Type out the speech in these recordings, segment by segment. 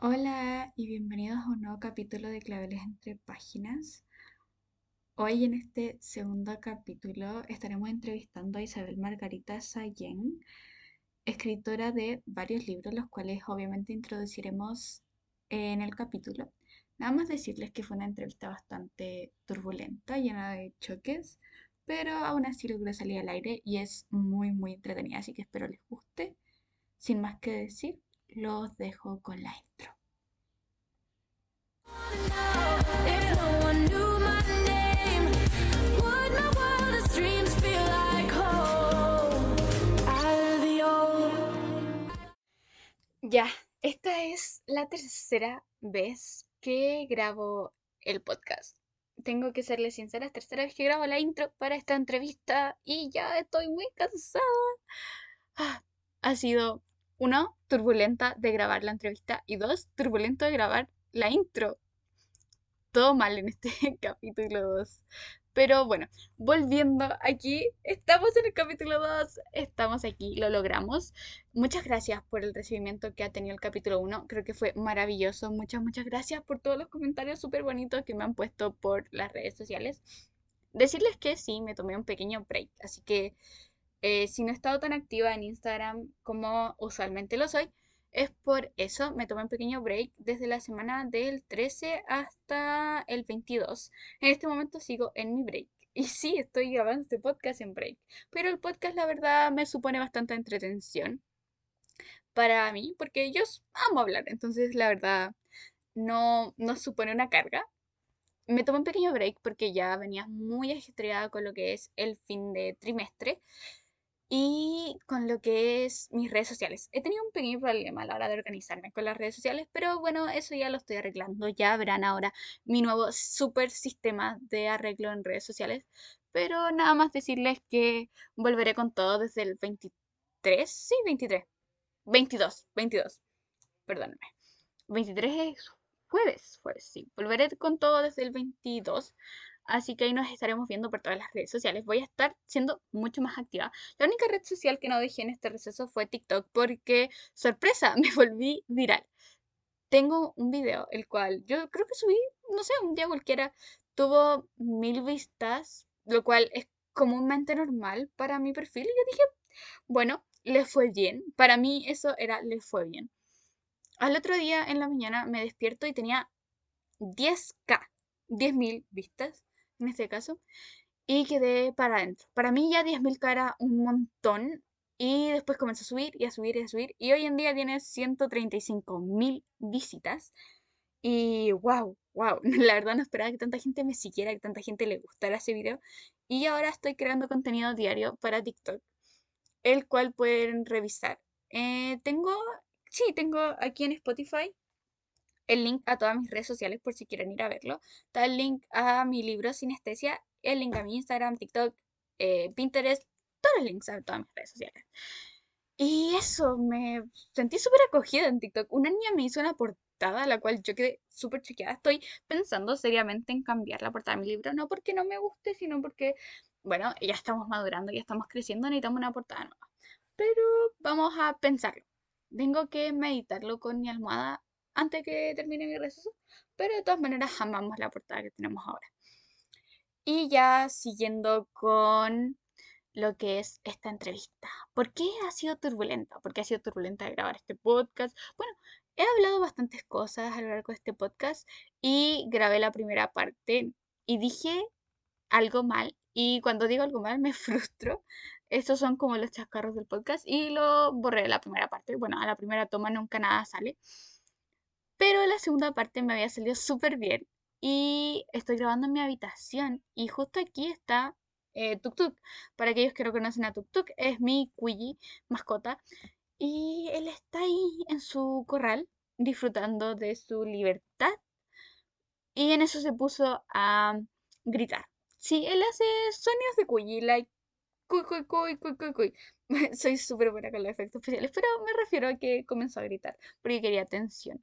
Hola y bienvenidos a un nuevo capítulo de Claveles entre Páginas. Hoy en este segundo capítulo estaremos entrevistando a Isabel Margarita Sayén, escritora de varios libros, los cuales obviamente introduciremos en el capítulo. Nada más decirles que fue una entrevista bastante turbulenta, llena de choques, pero aún así logró salir al aire y es muy muy entretenida, así que espero les guste. Sin más que decir, los dejo con la intro. Ya, esta es la tercera vez que grabo el podcast. Tengo que serle sincera, es tercera vez que grabo la intro para esta entrevista y ya estoy muy cansada. Ah, ha sido uno, turbulenta de grabar la entrevista y dos, turbulento de grabar la intro. Todo mal en este capítulo 2. Pero bueno, volviendo aquí, estamos en el capítulo 2, estamos aquí, lo logramos. Muchas gracias por el recibimiento que ha tenido el capítulo 1, creo que fue maravilloso. Muchas, muchas gracias por todos los comentarios súper bonitos que me han puesto por las redes sociales. Decirles que sí, me tomé un pequeño break, así que eh, si no he estado tan activa en Instagram como usualmente lo soy, es por eso me tomé un pequeño break desde la semana del 13 hasta el 22. En este momento sigo en mi break. Y sí, estoy grabando este podcast en break. Pero el podcast, la verdad, me supone bastante entretención para mí, porque yo amo hablar. Entonces, la verdad, no, no supone una carga. Me tomé un pequeño break porque ya venía muy ajetreada con lo que es el fin de trimestre y con lo que es mis redes sociales. He tenido un pequeño problema a la hora de organizarme con las redes sociales, pero bueno, eso ya lo estoy arreglando. Ya verán ahora mi nuevo super sistema de arreglo en redes sociales. Pero nada más decirles que volveré con todo desde el 23, sí, 23. 22, 22. Perdónenme. 23 es jueves, jueves, sí. Volveré con todo desde el 22. Así que ahí nos estaremos viendo por todas las redes sociales. Voy a estar siendo mucho más activa. La única red social que no dejé en este receso fue TikTok porque, sorpresa, me volví viral. Tengo un video, el cual yo creo que subí, no sé, un día cualquiera, tuvo mil vistas, lo cual es comúnmente normal para mi perfil. Y yo dije, bueno, le fue bien. Para mí eso era, le fue bien. Al otro día en la mañana me despierto y tenía 10k, 10.000 vistas en este caso, y quedé para adentro. Para mí ya 10.000 era un montón y después comenzó a subir y a subir y a subir y hoy en día tiene 135.000 visitas y wow, wow, la verdad no esperaba que tanta gente me siguiera, que tanta gente le gustara ese video y ahora estoy creando contenido diario para TikTok, el cual pueden revisar. Eh, tengo, sí, tengo aquí en Spotify el link a todas mis redes sociales por si quieren ir a verlo. Está el link a mi libro Sinestesia, el link a mi Instagram, TikTok, eh, Pinterest, todos los links a todas mis redes sociales. Y eso, me sentí súper acogida en TikTok. Una niña me hizo una portada, la cual yo quedé súper chequeada. Estoy pensando seriamente en cambiar la portada de mi libro, no porque no me guste, sino porque, bueno, ya estamos madurando, ya estamos creciendo, necesitamos una portada nueva. Pero vamos a pensarlo. Tengo que meditarlo con mi almohada antes que termine mi receso, pero de todas maneras amamos la portada que tenemos ahora. Y ya siguiendo con lo que es esta entrevista. ¿Por qué ha sido turbulenta? ¿Por qué ha sido turbulenta grabar este podcast? Bueno, he hablado bastantes cosas a lo largo de este podcast y grabé la primera parte y dije algo mal y cuando digo algo mal me frustro. Estos son como los chascarros del podcast y lo borré de la primera parte. Bueno, a la primera toma nunca nada sale. Pero la segunda parte me había salido súper bien. Y estoy grabando en mi habitación. Y justo aquí está eh, Tuk Tuk. Para aquellos que no conocen a Tuk Tuk, es mi Quilly mascota. Y él está ahí en su corral, disfrutando de su libertad. Y en eso se puso a gritar. Sí, él hace sonidos de Quilly, like cuy, cuy, cuy, cuy, cuy, cuy. Soy súper buena con los efectos especiales, pero me refiero a que comenzó a gritar porque quería atención.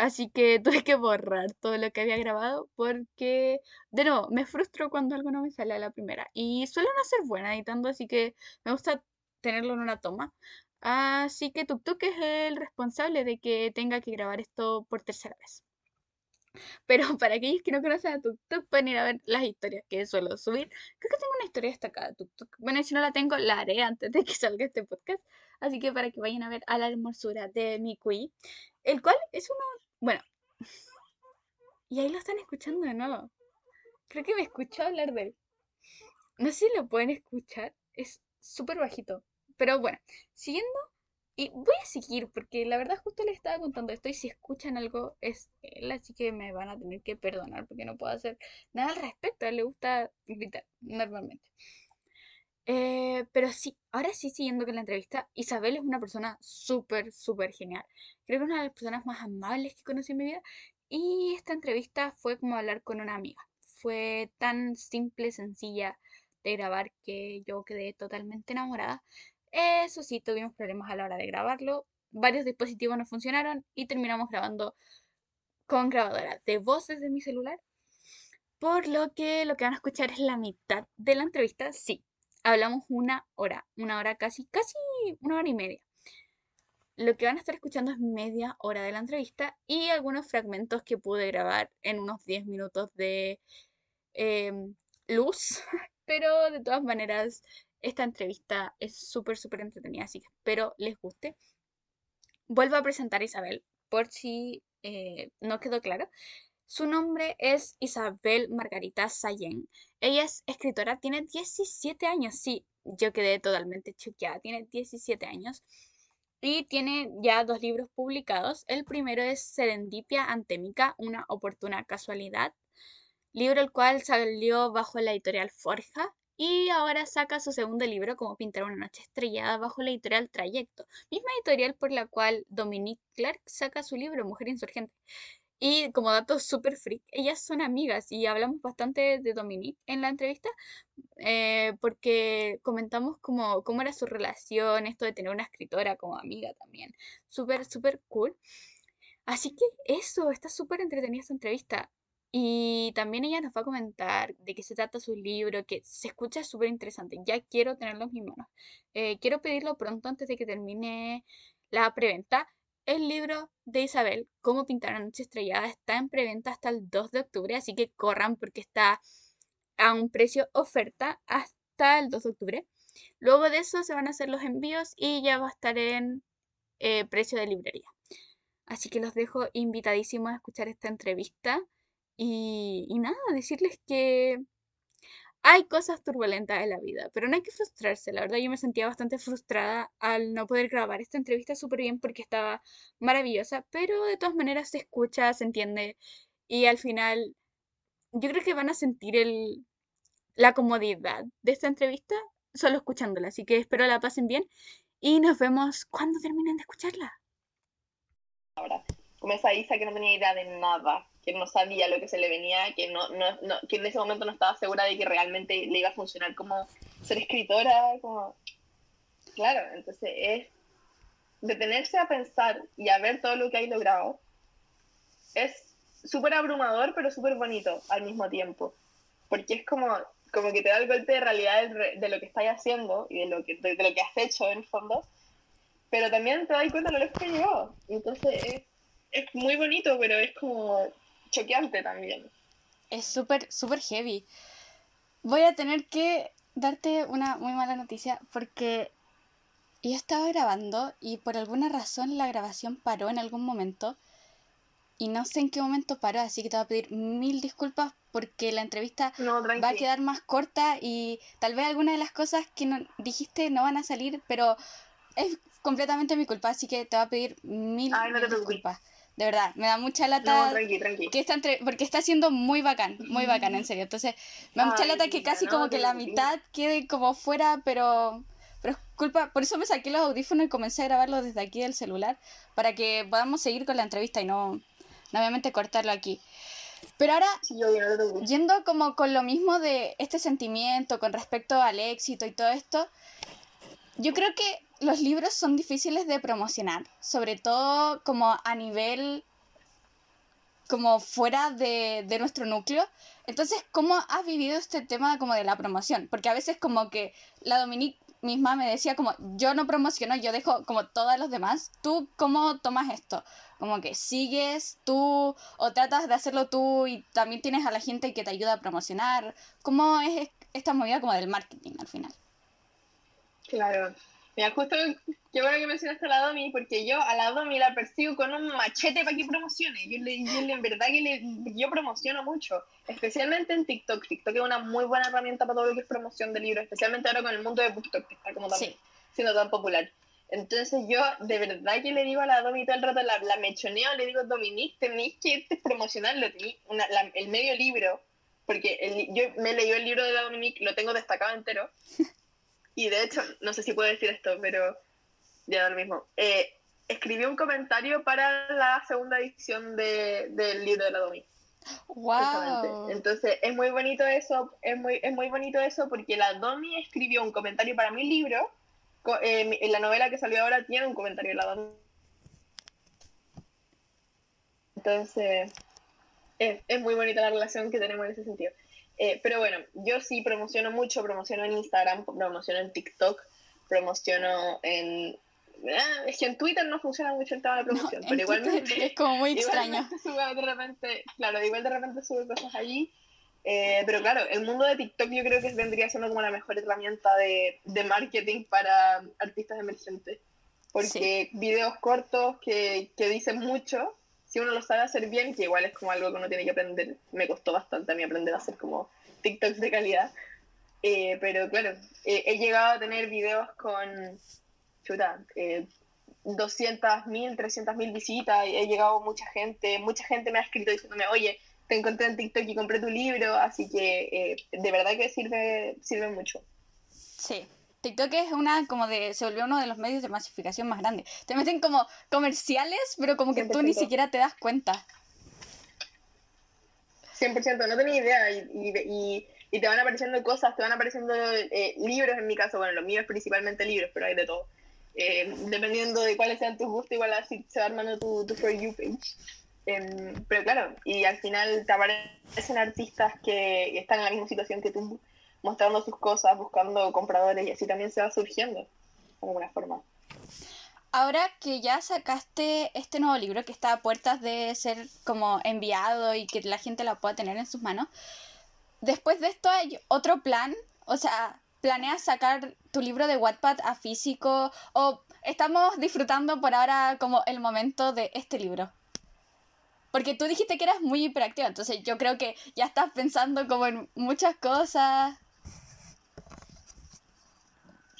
Así que tuve que borrar todo lo que había grabado porque, de nuevo, me frustro cuando algo no me sale a la primera. Y suelo no ser buena editando, así que me gusta tenerlo en una toma. Así que Tuk es el responsable de que tenga que grabar esto por tercera vez. Pero para aquellos que no conocen a TukTuk, pueden ir a ver las historias que suelo subir. Creo que tengo una historia destacada de TukTuk. Bueno, si no la tengo, la haré antes de que salga este podcast. Así que para que vayan a ver a la hermosura de mi Kui, el cual es uno. Bueno, y ahí lo están escuchando de nuevo. Creo que me escuchó hablar de él. No sé si lo pueden escuchar. Es súper bajito. Pero bueno, siguiendo y voy a seguir porque la verdad justo les estaba contando esto y si escuchan algo es él, así que me van a tener que perdonar porque no puedo hacer nada al respecto. Le gusta gritar normalmente. Eh, pero sí, ahora sí siguiendo con la entrevista, Isabel es una persona súper, súper genial. Creo que es una de las personas más amables que conocí en mi vida. Y esta entrevista fue como hablar con una amiga. Fue tan simple, sencilla de grabar que yo quedé totalmente enamorada. Eso sí, tuvimos problemas a la hora de grabarlo. Varios dispositivos no funcionaron y terminamos grabando con grabadora de voces de mi celular. Por lo que lo que van a escuchar es la mitad de la entrevista. Sí, hablamos una hora, una hora casi, casi una hora y media. Lo que van a estar escuchando es media hora de la entrevista y algunos fragmentos que pude grabar en unos 10 minutos de em, luz, pero de todas maneras esta entrevista es súper, súper entretenida, así que espero les guste. Vuelvo a presentar a Isabel, por si eh, no quedó claro. Su nombre es Isabel Margarita Sayen. Ella es escritora, tiene 17 años, sí, yo quedé totalmente choqueada, tiene 17 años. Y tiene ya dos libros publicados. El primero es Serendipia Antémica, una oportuna casualidad, libro el cual salió bajo la editorial Forja y ahora saca su segundo libro, Como pintar una noche estrellada, bajo la editorial Trayecto, misma editorial por la cual Dominique Clark saca su libro, Mujer Insurgente. Y como dato súper freak, ellas son amigas y hablamos bastante de Dominique en la entrevista eh, porque comentamos cómo, cómo era su relación, esto de tener una escritora como amiga también. Súper, súper cool. Así que eso, está súper entretenida esta entrevista. Y también ella nos va a comentar de qué se trata su libro, que se escucha súper interesante. Ya quiero tenerlo en mis manos. Eh, quiero pedirlo pronto antes de que termine la preventa. El libro de Isabel, Cómo pintar una noche estrellada, está en preventa hasta el 2 de octubre, así que corran porque está a un precio oferta hasta el 2 de octubre. Luego de eso se van a hacer los envíos y ya va a estar en eh, precio de librería. Así que los dejo invitadísimos a escuchar esta entrevista. Y, nada, decirles que hay cosas turbulentas en la vida, pero no hay que frustrarse. La verdad, yo me sentía bastante frustrada al no poder grabar esta entrevista súper bien porque estaba maravillosa, pero de todas maneras se escucha, se entiende y al final yo creo que van a sentir el, la comodidad de esta entrevista solo escuchándola. Así que espero la pasen bien y nos vemos cuando terminen de escucharla. Ahora, esa Isa que no tenía idea de nada que no sabía lo que se le venía, que, no, no, no, que en ese momento no estaba segura de que realmente le iba a funcionar como ser escritora, como... Claro, entonces es detenerse a pensar y a ver todo lo que hay logrado. Es súper abrumador, pero súper bonito al mismo tiempo, porque es como, como que te da el golpe de realidad de, lo que estás haciendo y de lo que, de, lo que has hecho en el fondo, pero también te das cuenta de lo que llegó. Entonces es, es muy bonito, pero es como choqueante también. Es súper, súper heavy. Voy a tener que darte una muy mala noticia porque yo estaba grabando y por alguna razón la grabación paró en algún momento y no sé en qué momento paró, así que te voy a pedir mil disculpas porque la entrevista va a quedar más corta y tal vez algunas de las cosas que no, dijiste no van a salir, pero es completamente mi culpa, así que te voy a pedir mil, disculpas. De verdad, me da mucha lata. Que está entre, porque está siendo muy bacán, muy bacán, en serio. Entonces, me da mucha lata que casi como que la mitad quede como fuera, pero. Pero es culpa. Por eso me saqué los audífonos y comencé a grabarlo desde aquí del celular. Para que podamos seguir con la entrevista y no, no obviamente cortarlo aquí. Pero ahora, yendo como con lo mismo de este sentimiento con respecto al éxito y todo esto, yo creo que los libros son difíciles de promocionar, sobre todo como a nivel como fuera de, de, nuestro núcleo. Entonces, ¿cómo has vivido este tema como de la promoción? Porque a veces como que la Dominique misma me decía como, yo no promociono, yo dejo como todos los demás. ¿Tú cómo tomas esto? Como que sigues tú o tratas de hacerlo tú y también tienes a la gente que te ayuda a promocionar. ¿Cómo es esta movida como del marketing al final? Claro. Mira, justo qué bueno que mencionaste a la Domi, porque yo a la Domi la persigo con un machete para que promocione. Yo, le, yo en verdad que le, yo promociono mucho, especialmente en TikTok. TikTok es una muy buena herramienta para todo lo que es promoción de libros, especialmente ahora con el mundo de BookTok, que está como también siendo tan popular. Entonces yo de verdad que le digo a la Domi todo el rato, la, la mechoneo, le digo, Dominique, tenéis que promocionarlo, una, el medio libro, porque el, yo me leí el libro de la Dominique, lo tengo destacado entero, y de hecho, no sé si puedo decir esto, pero ya da lo mismo. Eh, escribí un comentario para la segunda edición de, del libro de la Domi. Wow. Entonces, es muy bonito eso, es muy, es muy bonito eso porque la Domi escribió un comentario para mi libro eh, en la novela que salió ahora tiene un comentario helado. Entonces, es, es, muy bonita la relación que tenemos en ese sentido. Eh, pero bueno, yo sí promociono mucho, promociono en Instagram, promociono en TikTok, promociono en... Ah, es que en Twitter no funciona mucho el tema de promoción, pero igualmente... Es como muy extraño. de repente, claro, igual de repente sube cosas allí eh, pero claro, el mundo de TikTok yo creo que vendría siendo como la mejor herramienta de, de marketing para artistas emergentes. Porque videos cortos que, que, dicen mucho, si uno lo sabe hacer bien, que igual es como algo que uno tiene que aprender, me costó bastante a mí aprender a hacer como TikToks de calidad. Eh, pero claro, eh, he llegado a tener videos con, chuta, eh, 200.000, 300.000 visitas, he llegado mucha gente, mucha gente me ha escrito diciéndome, oye, te encontré en TikTok y compré tu libro, así que eh, de verdad que sirve, sirve mucho. Sí. TikTok es una como de, se volvió uno de los medios de masificación más grandes. Te meten como comerciales, pero como que tú ni siquiera te das cuenta. 100%, no tenía idea. Y, y, te van apareciendo cosas, te van apareciendo eh, libros en mi caso, bueno, los míos principalmente libros, pero hay de todo. Eh, dependiendo de cuáles sean tus gustos, igual así se va armando tu, tu For You page. Em, pero claro, y al final te aparecen artistas que están en la misma situación que tú, mostrando sus cosas, buscando compradores y así también se va surgiendo de alguna forma. Ahora que ya sacaste este nuevo libro que está a puertas de ser como enviado y que la gente lo pueda tener en sus manos, después de esto hay otro plan, o sea, ¿planeas sacar tu libro de Wattpad a físico o estamos disfrutando por ahora como el momento de este libro? Porque tú dijiste que eras muy hiperactiva, entonces yo creo que ya estás pensando como en muchas cosas.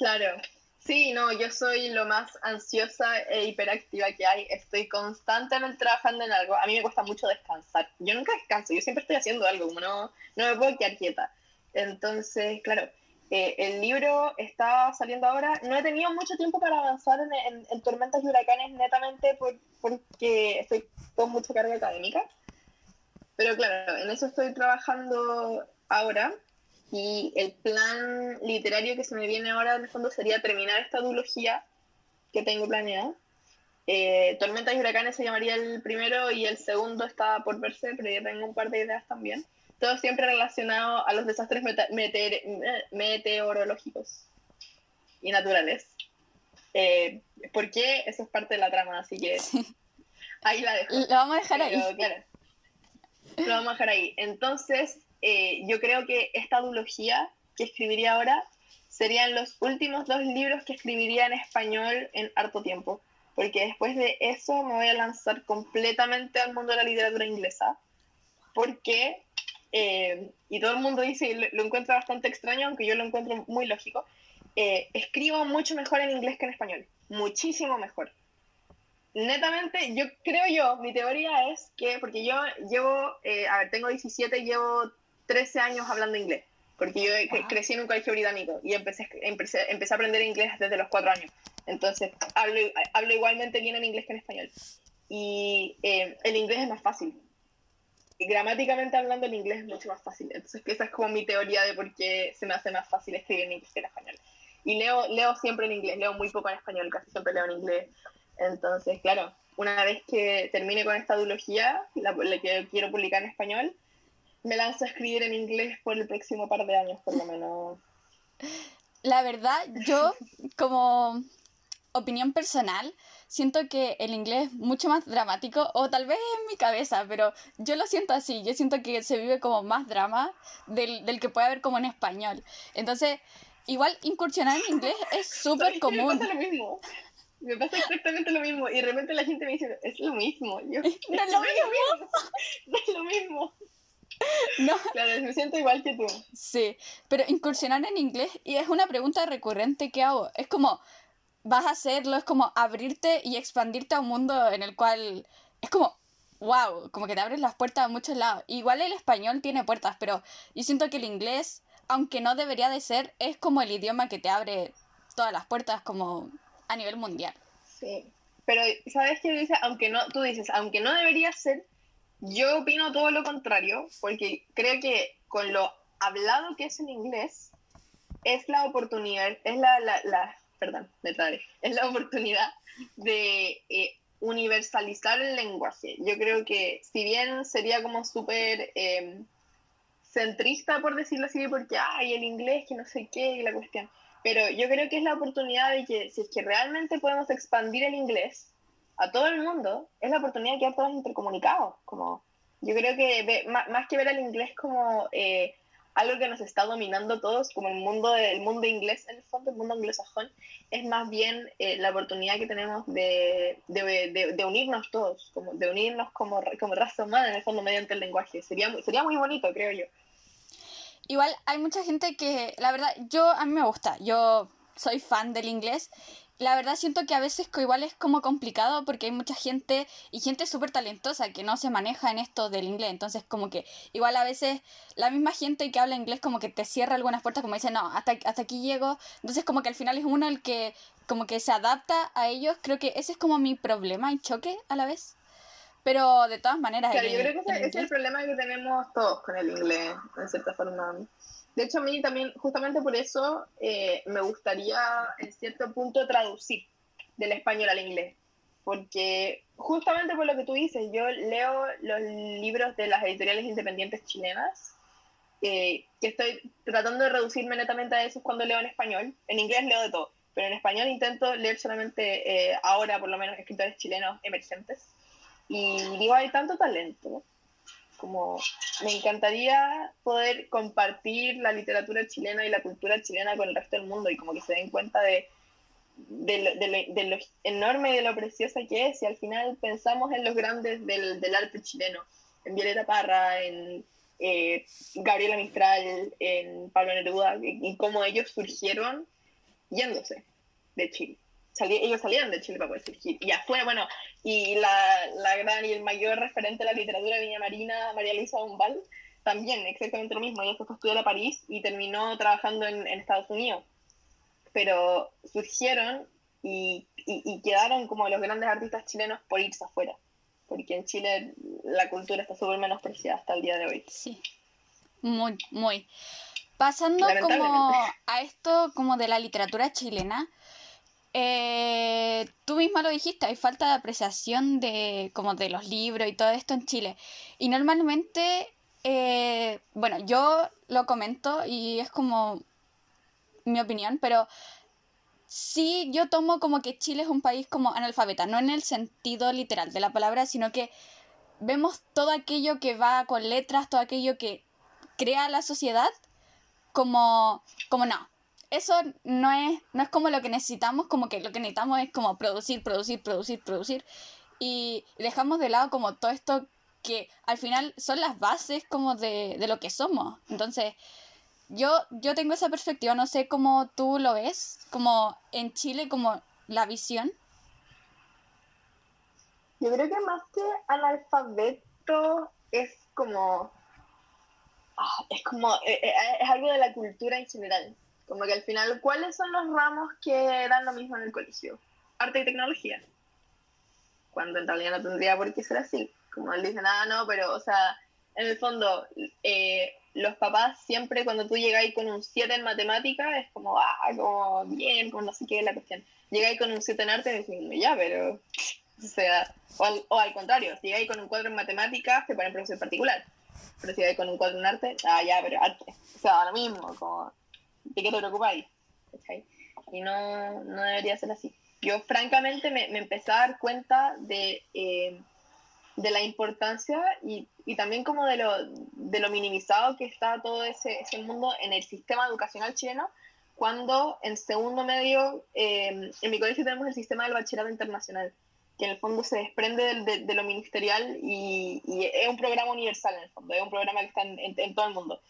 Claro. Sí, no, yo soy lo más ansiosa e hiperactiva que hay. Estoy constantemente trabajando en algo. A mí me cuesta mucho descansar. Yo nunca descanso, yo siempre estoy haciendo algo, no, no me puedo quedar quieta. Entonces, claro, eh, el libro está saliendo ahora. No he tenido mucho tiempo para avanzar en, Tormentas y Huracanes, netamente por, porque estoy con mucha carga académica. Pero claro, en eso estoy trabajando ahora. Y el plan literario que se me viene ahora, en el fondo, sería terminar esta duología que tengo planeada. Eh, Tormentas y Huracanes se llamaría el primero y el segundo está por verse, pero ya tengo un par de ideas también todo siempre relacionado a los desastres meteorológicos y naturales. Eh, ¿Por qué? Eso es parte de la trama, así que ahí la dejo. Lo vamos a dejar ahí. lo vamos a dejar ahí. Entonces, eh, yo creo que esta duología que escribiría ahora serían los últimos dos libros que escribiría en español en harto tiempo, porque después de eso me voy a lanzar completamente al mundo de la literatura inglesa, porque eh, y todo el mundo dice, lo, lo encuentra bastante extraño, aunque yo lo encuentro muy lógico, eh, escribo mucho mejor en inglés que en español, muchísimo mejor. Netamente, yo creo yo, mi teoría es que, porque yo llevo, eh, a ver, tengo 17, llevo 13 años hablando inglés, porque yo crecí en un colegio británico y empecé, empecé, empecé, a aprender inglés desde los 4 años. Entonces, hablo, hablo igualmente bien en inglés que en español. Y el inglés es más fácil, gramáticamente hablando el inglés es mucho más fácil. Entonces esa es como mi teoría de por qué se me hace más fácil escribir en inglés que en español. Y leo, leo siempre en inglés, leo muy poco en español, casi siempre leo en inglés. Entonces, claro, una vez que termine con esta duología, la, que quiero publicar en español, me lanzo a escribir en inglés por el próximo par de años, por lo menos. la verdad, yo como opinión personal, siento que el inglés es mucho más dramático, o tal vez en mi cabeza, pero yo lo siento así, yo siento que se vive como más drama del, del que puede haber como en español. Entonces, igual incursionar en inglés es súper común. Me pasa lo mismo. Me pasa exactamente lo mismo. Y de repente la gente me dice, es lo mismo. Yo, no es lo mismo. No es lo mismo. No. Claro, me siento igual que tú. Sí, pero incursionar en inglés, y es una pregunta recurrente que hago, es como, vas a hacerlo, es como abrirte y expandirte a un mundo en el cual es como, wow, como que te abres las puertas a muchos lados. Igual el español tiene puertas, pero yo siento que el inglés, aunque no debería de ser, es como el idioma que te abre todas las puertas como a nivel mundial. Sí, pero ¿sabes qué dice? Aunque no, tú dices, aunque no debería ser, yo opino todo lo contrario, porque creo que con lo hablado que es en inglés, es la oportunidad, es la, la, la perdón, me trae, es la oportunidad de eh, universalizar el lenguaje. Yo creo que si bien sería como súper eh, centrista, por decirlo así, porque hay el inglés, que no sé qué, y la cuestión, pero yo creo que es la oportunidad de que si es que realmente podemos expandir el inglés a todo el mundo, es la oportunidad de quedar todos intercomunicados. Como, yo creo que ve, más, que ver al inglés como eh, algo que nos está dominando todos, como el mundo, el mundo inglés, en el fondo, el mundo anglosajón, es más bien eh, la oportunidad que tenemos de, de, de, de, unirnos todos, como de unirnos como, como raza humana, en el fondo, mediante el lenguaje. Sería, sería muy bonito, creo yo. Igual hay mucha gente que, la verdad, yo a mí me gusta, yo soy fan del inglés. La verdad siento que a veces igual es como complicado porque hay mucha gente y gente súper talentosa que no se maneja en esto del inglés. Entonces como que igual a veces la misma gente que habla inglés como que te cierra algunas puertas como dice, no, hasta, hasta aquí llego. Entonces como que al final es uno el que como que se adapta a ellos. Creo que ese es como mi problema y choque a la vez. Pero de todas maneras... Claro, el, yo creo que ese, es el problema que tenemos todos con el inglés, en cierta forma. De hecho, a mí también, justamente por eso, eh, me gustaría en cierto punto traducir del español al inglés. Porque justamente por lo que tú dices, yo leo los libros de las editoriales independientes chilenas, eh, que estoy tratando de reducirme netamente a eso cuando leo en español. En inglés leo de todo, pero en español intento leer solamente eh, ahora, por lo menos, escritores chilenos emergentes. Y digo, hay tanto talento como me encantaría poder compartir la literatura chilena y la cultura chilena con el resto del mundo y como que se den cuenta de, lo, enorme y de lo preciosa que es y al final pensamos en los grandes del, del arte chileno, en Violeta Parra, en eh, Gabriela Mistral, en Pablo Neruda y, y cómo ellos surgieron yéndose de Chile salí, ellos salían de Chile para poder surgir. Y ya fue, bueno, y la, la, gran y el mayor referente de la literatura viña marina, María Luisa Bombal, también exactamente lo mismo. Ella fue a estudiar a París y terminó trabajando en, en Estados Unidos. Pero surgieron y, y, y, quedaron como los grandes artistas chilenos por irse afuera. Porque en Chile la cultura está súper menospreciada hasta el día de hoy. Sí, muy, muy. Pasando como a esto como de la literatura chilena, eh, tú misma lo dijiste, hay falta de apreciación de como de los libros y todo esto en Chile. Y normalmente, eh, bueno, yo lo comento y es como mi opinión, pero sí yo tomo como que Chile es un país como analfabeta, no en el sentido literal de la palabra, sino que vemos todo aquello que va con letras, todo aquello que crea la sociedad como, como no, eso no es, no es como lo que necesitamos, como que lo que necesitamos es como producir, producir, producir, producir. Y dejamos de lado como todo esto que al final son las bases como de, de lo que somos. Entonces, yo, yo tengo esa perspectiva, no sé cómo tú lo ves, como en Chile, como la visión. Yo creo que más que analfabeto es como... Ah, es como... Es, es algo de la cultura en general como que al final, ¿cuáles son los ramos que dan lo mismo en el colegio? Arte y tecnología. Cuando en realidad no tendría por qué ser así. Como él dice, nada, no, pero, o sea, en el fondo, eh, los papás siempre cuando tú llegáis con un 7 en matemática, es como, ah, como bien, como no sé qué es la cuestión. Llegáis con un 7 en arte decís, ya, pero, o sea, o al, o al contrario, si llegáis con un 4 en matemáticas, te ponen profesor particular. Pero si llegáis con un 4 en arte, ah, ya, pero arte. O sea, lo mismo, como, ¿De qué te preocupáis? ¿cachai? Y no, no debería ser así. Yo francamente me, me empecé a dar cuenta de, eh, de la importancia y, y, también como de lo, de lo minimizado que está todo ese, ese mundo en el sistema educacional chileno, cuando en segundo medio, eh, en mi colegio tenemos el sistema del bachillerato internacional, que en el fondo se desprende de, de, lo ministerial y, y, es un programa universal en el fondo, es un programa que está en, en, en todo el mundo.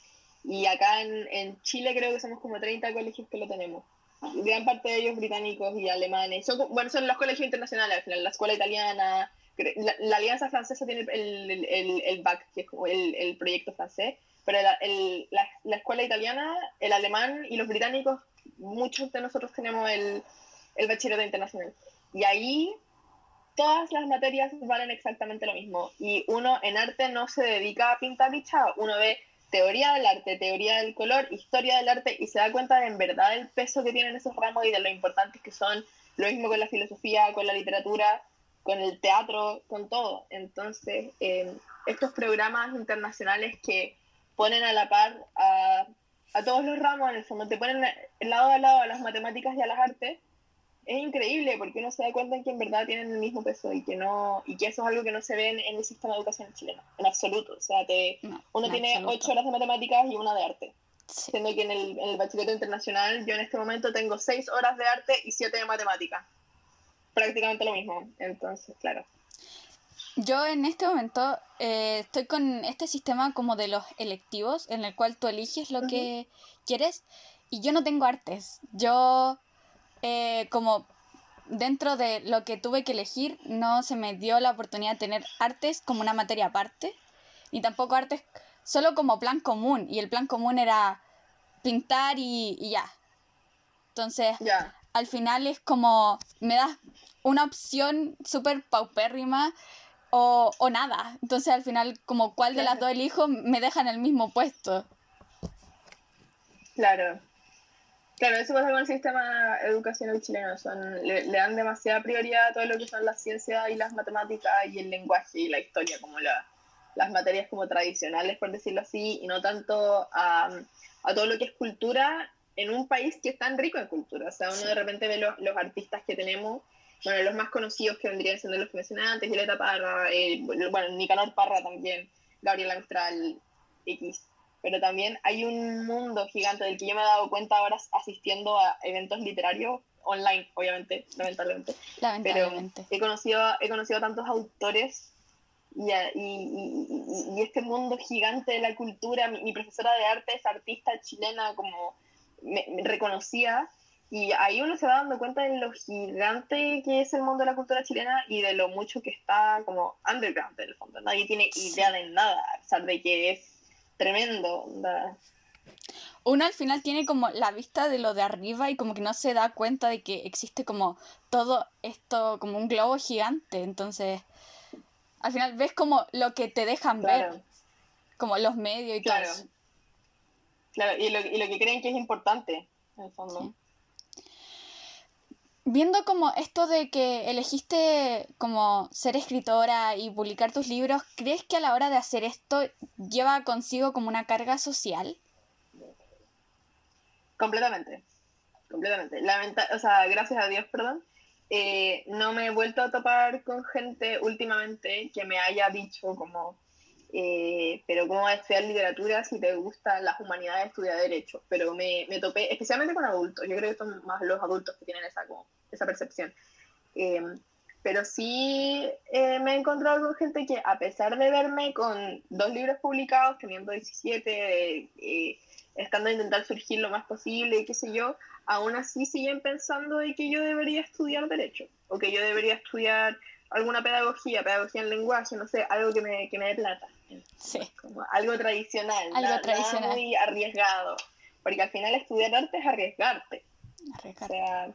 Y acá en, en, Chile creo que somos como 30 colegios que lo tenemos. Gran parte de ellos británicos y alemanes. Son, bueno, son los colegios internacionales al final, la escuela italiana. La, la Alianza Francesa tiene el, el, el, el BAC, que es como el, el proyecto francés, pero la, la, escuela italiana, el alemán y los británicos, muchos de nosotros tenemos el, el bachillerato internacional. Y ahí todas las materias valen exactamente lo mismo. Y uno en arte no se dedica a pintar bichado, uno ve teoría del arte, teoría del color, historia del arte y se da cuenta de en verdad el peso que tienen esos ramos y de lo importantes que son. Lo mismo con la filosofía, con la literatura, con el teatro, con todo. Entonces, eh, estos programas internacionales que ponen a la par a, a, todos los ramos, en el fondo, te ponen lado a lado a las matemáticas y a las artes, es increíble porque uno se da cuenta en que en verdad tienen el mismo peso y que no y que eso es algo que no se ve en, en el sistema de educación chileno en absoluto o sea te, no, uno tiene absoluto. ocho horas de matemáticas y una de arte sí. siendo que en el, en el, bachillerato internacional yo en este momento tengo seis horas de arte y siete de matemáticas prácticamente lo mismo entonces claro yo en este momento eh, estoy con este sistema como de los electivos en el cual tú eliges lo uh -huh. que quieres y yo no tengo artes yo eh, como dentro de lo que tuve que elegir, no se me dio la oportunidad de tener artes como una materia aparte, ni tampoco artes solo como plan común, y el plan común era pintar y, y ya. Entonces, yeah. al final es como, me das una opción súper paupérrima o, o, nada. Entonces, al final, como cuál de las dos elijo, me deja en el mismo puesto. Claro. Claro, eso pasa con el sistema educacional chileno. Son, le, le, dan demasiada prioridad a todo lo que son las ciencias y las matemáticas y el lenguaje y la historia, como la, las materias como tradicionales, por decirlo así, y no tanto a, a, todo lo que es cultura en un país que es tan rico en cultura. O sea, uno sí. de repente ve los, los, artistas que tenemos, bueno, los más conocidos que vendrían siendo los que mencioné antes, Violeta Parra, eh, bueno, Nicanor Parra también, Gabriela Mistral, X pero también hay un mundo gigante del que yo me he dado cuenta ahora asistiendo a eventos literarios online, obviamente, lamentablemente. lamentablemente. Pero he conocido, he conocido a tantos autores y, y, y, y, este mundo gigante de la cultura. Mi, mi, profesora de arte es artista chilena, como me, me, reconocía. Y ahí uno se va dando cuenta de lo gigante que es el mundo de la cultura chilena y de lo mucho que está como underground en el fondo. Nadie tiene idea de nada, a pesar de que es tremendo. Da. Uno al final tiene como la vista de lo de arriba y como que no se da cuenta de que existe como todo esto, como un globo gigante. Entonces, al final ves como lo que te dejan claro. ver, como los medios y claro. todo eso. Claro, y lo, y lo, que creen que es importante, en el fondo. Sí viendo como esto de que elegiste como ser escritora y publicar tus libros, ¿crees que a la hora de hacer esto lleva consigo como una carga social? Completamente, completamente. Lamenta o sea, gracias a Dios, perdón, eh, no me he vuelto a topar con gente últimamente que me haya dicho como, eh, pero ¿cómo vas a estudiar literatura si te gustan las humanidades, estudiar derecho? Pero me, me, topé, especialmente con adultos, yo creo que son más los adultos que tienen esa, como, esa percepción. Eh, pero sí eh, me he encontrado con gente que a pesar de verme con dos libros publicados, teniendo 17, eh, estando a intentar surgir lo más posible, qué sé yo, aún así siguen pensando de que yo debería estudiar derecho, o que yo debería estudiar alguna pedagogía, pedagogía en lenguaje, no sé, algo que me, que me dé plata. Sí. Como algo tradicional, algo nada, tradicional. Nada muy arriesgado. Porque al final estudiar arte es arriesgarte. Arriesgarte. O sea,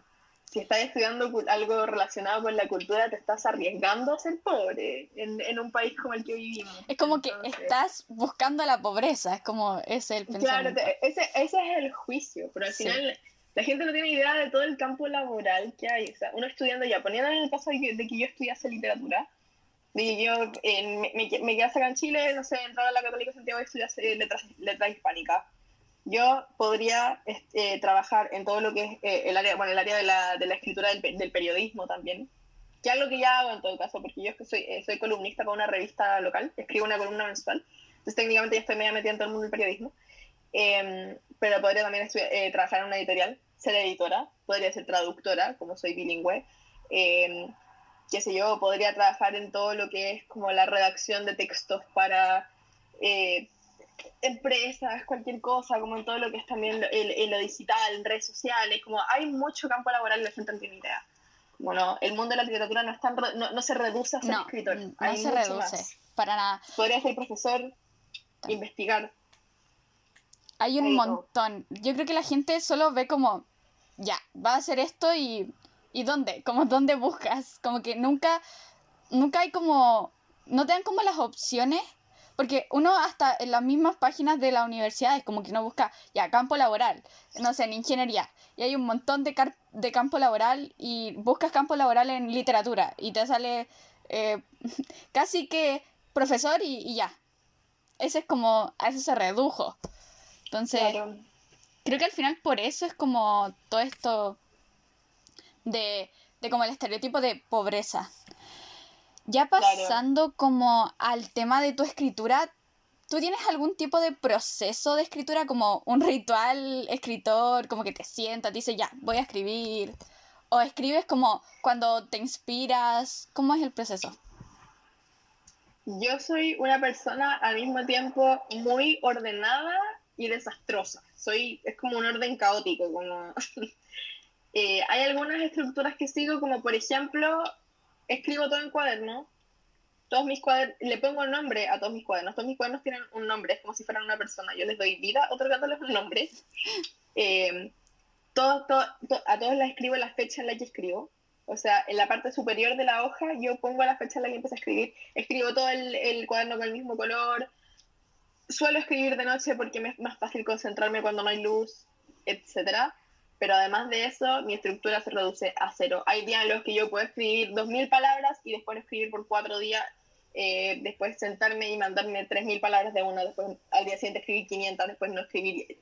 si estás estudiando algo relacionado con la cultura, te estás arriesgando a ser pobre en, en un país como el que vivimos. Es como Entonces, que estás buscando la pobreza, es como ese el pensamiento. Claro, ese, ese es el juicio, pero al sí. final la gente no tiene idea de todo el campo laboral que hay. O sea, uno estudiando ya, poniendo en el caso de que, de que yo estudiase literatura, de que yo eh, me, me, me, quedase acá en Chile, no sé, entrar a la Católica Santiago y estudiase letras, letras hispánicas. yo podría este, trabajar en todo lo que es eh, el área, bueno, el área de la, de la escritura del, del, periodismo también, que es lo que ya hago en todo caso, porque yo soy, eh, soy columnista para una revista local, escribo una columna mensual, entonces técnicamente ya estoy media metida en todo el mundo del periodismo, eh, pero podría también eh, trabajar en una editorial, ser editora, podría ser traductora, como soy bilingüe, eh, qué sé yo, podría trabajar en todo lo que es como la redacción de textos para eh, empresas, cualquier cosa, como en todo lo que es también en, en lo digital, en redes sociales, como hay mucho campo laboral y la gente no tiene idea. Bueno, el mundo de la literatura no, es tan, no, no se reduce a ser No, escritor. no hay se reduce, más. para nada. Podría ser profesor, investigar. Hay un todo. montón. Yo creo que la gente solo ve como, ya, va a hacer esto y, ¿y dónde? Como, ¿dónde buscas? Como que nunca, nunca hay como, no te dan como las opciones, porque uno hasta en las mismas páginas de la universidad es como que uno busca, ya, campo laboral, no sé, en ingeniería, y hay un montón de, car- de campo laboral y buscas campo laboral en literatura y te sale eh, casi que profesor y, y ya. Ese es como, a eso se redujo. Entonces, Claro. Creo que al final por eso es como todo esto de, de como el estereotipo de pobreza. Ya Claro. pasando como al tema de tu escritura, ¿tú tienes algún tipo de proceso de escritura como un ritual escritor, como que te sientas, dices, ya, voy a escribir? ¿O escribes como cuando te inspiras? ¿Cómo es el proceso? Yo soy una persona al mismo tiempo muy ordenada y desastrosa. Soy, es como un orden caótico, como Eh, hay algunas estructuras que sigo, como por ejemplo, escribo todo en cuaderno. Todos mis cuadernos, le pongo nombre a todos mis cuadernos. Todos mis cuadernos tienen un nombre, es como si fueran una persona. Yo les doy vida otorgándoles un nombre. Eh, todo, todo- to- a todos les escribo la fecha en la que escribo. O sea, en la parte superior de la hoja yo pongo la fecha en la que empiezo a escribir. Escribo todo el, el cuaderno con el mismo color. Suelo escribir de noche porque me es más fácil concentrarme cuando no hay luz, etcétera. Pero además de eso, mi estructura se reduce a cero. Hay días en los que yo puedo escribir 2.000 palabras y después escribir por cuatro días, eh, después sentarme y mandarme 3.000 palabras de una, después al día siguiente escribir 500, después no escribir.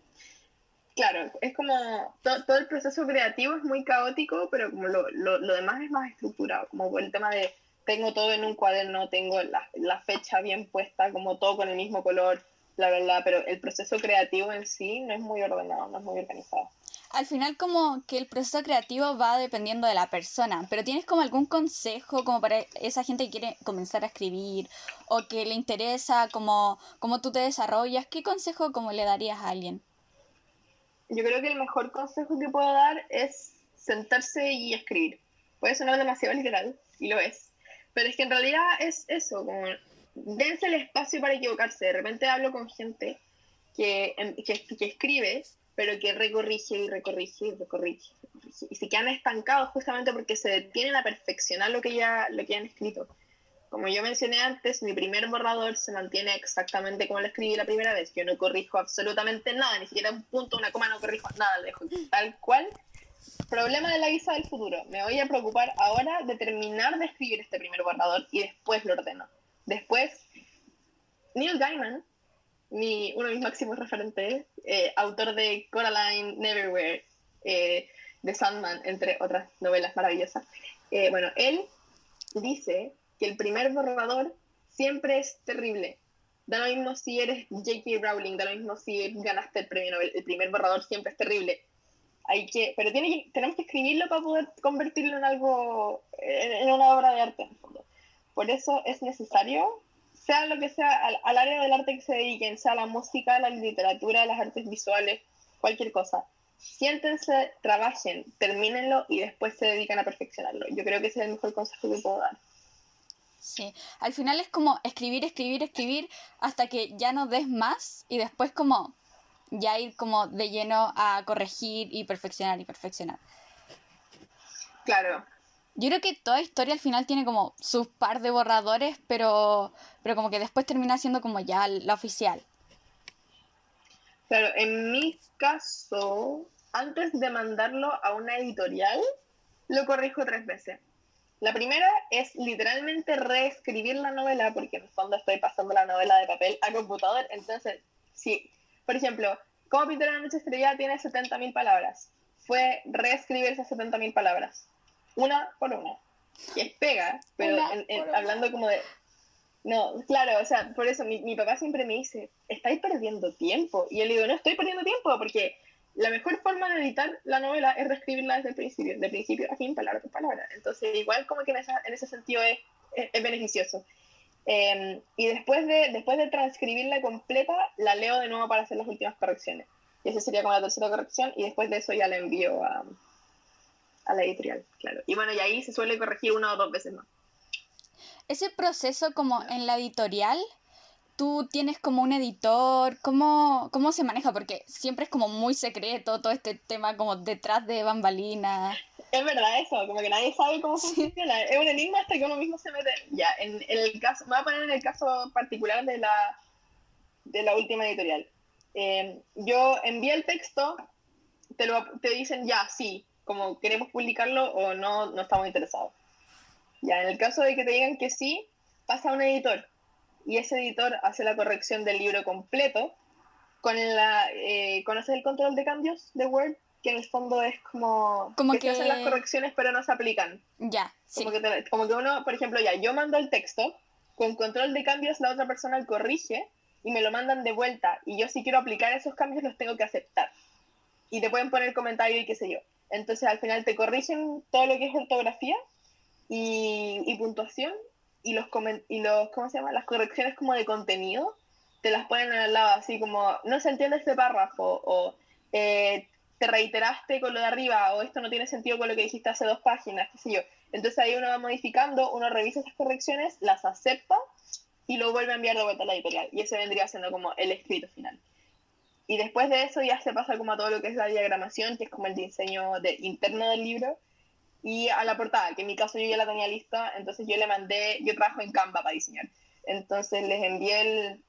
Claro, es como to- todo el proceso creativo es muy caótico, pero como lo, lo, lo demás es más estructurado, como el tema de tengo todo en un cuaderno, tengo la, la fecha bien puesta, como todo con el mismo color, bla, bla, pero el proceso creativo en sí no es muy ordenado, no es muy organizado. Al final como que el proceso creativo va dependiendo de la persona, pero ¿tienes como algún consejo como para esa gente que quiere comenzar a escribir o que le interesa como, como tú te desarrollas? ¿Qué consejo como le darías a alguien? Yo creo que el mejor consejo que puedo dar es sentarse y escribir. Puede sonar demasiado literal, y lo es, pero es que en realidad es eso, como dense el espacio para equivocarse. De repente hablo con gente que, em, que, que escribe, pero que recorrige y recorrige y recorrige, y se quedan estancados justamente porque se detienen a perfeccionar lo que ya, lo que han escrito. Como yo mencioné antes, mi primer borrador se mantiene exactamente como lo escribí la primera vez. Yo no corrijo absolutamente nada, ni siquiera un punto, una coma, no corrijo nada, dejo tal cual. Problema de la visa del futuro. Me voy a preocupar ahora de terminar de escribir este primer borrador y después lo ordeno. Después, Neil Gaiman, mi, uno de mis máximos referentes, eh, autor de Coraline, Neverwhere, eh, The Sandman, entre otras novelas maravillosas. Eh, bueno, él dice que el primer borrador siempre es terrible. Da lo mismo si eres J.K. Rowling, da lo mismo si ganaste el premio Nobel. El primer borrador siempre es terrible. Hay que, pero tiene tenemos que escribirlo para poder convertirlo en algo, en una obra de arte, en el fondo. Por eso es necesario, sea lo que sea, al, al área del arte que se dediquen, sea la música, la literatura, las artes visuales, cualquier cosa. Siéntense, trabajen, termínenlo y después se dedican a perfeccionarlo. Yo creo que ese es el mejor consejo que puedo dar. Sí, al final es como escribir, escribir, escribir hasta que ya no des más y después como ya ir como de lleno a corregir y perfeccionar y perfeccionar. Claro, Yo creo que toda historia al final tiene como sus par de borradores, pero, pero como que después termina siendo como ya la oficial. claro. En mi caso, antes de mandarlo a una editorial, lo corrijo tres veces. La primera es literalmente reescribir la novela, porque en el fondo estoy pasando la novela de papel a computador. Entonces, si, por ejemplo, Cómo pintar una noche estrellada tiene 70.000 palabras. Fue reescribir esas 70.000 palabras. Una por una. Y es pega, pero hablando como de... No, claro, o sea, por eso mi, mi papá siempre me dice, estáis perdiendo tiempo. Y yo le digo, no estoy perdiendo tiempo porque la mejor forma de editar la novela es reescribirla desde el principio, de principio a fin, palabra por palabra. Entonces, igual como que en, en ese sentido es, es, beneficioso. Em, y después de, después de transcribirla completa, la leo de nuevo para hacer las últimas correcciones. Y esa sería como la tercera corrección, y después de eso ya la envío a, a la editorial, claro. Y bueno, y ahí se suele corregir una o dos veces más. Ese proceso como en la editorial tú tienes como un editor, ¿cómo, ¿cómo se maneja? Porque siempre es como muy secreto todo este tema como detrás de bambalinas. Es verdad eso, como que nadie sabe cómo funciona. Es un enigma hasta que uno mismo se mete. Ya, en, el caso, me voy a poner en el caso particular de la, de la última editorial. Em, yo envié el texto, te, lo, te dicen ya, sí, como queremos publicarlo o no, no estamos interesados. Ya, en el caso de que te digan que sí, pasa a un editor y ese editor hace la corrección del libro completo con la eh, ¿conoces el control de cambios de Word? Que en el fondo es como, como que, hacen las correcciones pero no se aplican. Ya, sí. Como que, como que uno, por ejemplo, ya, yo mando el texto, con control de cambios la otra persona corrige y me lo mandan de vuelta y yo si quiero aplicar esos cambios los tengo que aceptar. Y te pueden poner comentario y qué sé yo. Entonces al final te corrigen todo lo que es ortografía y, y puntuación y los, y los, ¿cómo se llama? Las correcciones como de contenido, te las ponen al lado, así como, no se entiende este párrafo, o eh, te reiteraste con lo de arriba, o esto no tiene sentido con lo que dijiste hace dos páginas, qué yo. Entonces ahí uno va modificando, uno revisa esas correcciones, las acepta y lo vuelve a enviar de vuelta a la editorial. Y ese vendría siendo como el escrito final. Y después de eso ya se pasa como a todo lo que es la diagramación, que es como el diseño de, interno del libro, y a la portada, que en mi caso yo ya la tenía lista, entonces yo le mandé, yo trabajo en Canva para diseñar, entonces les envié el,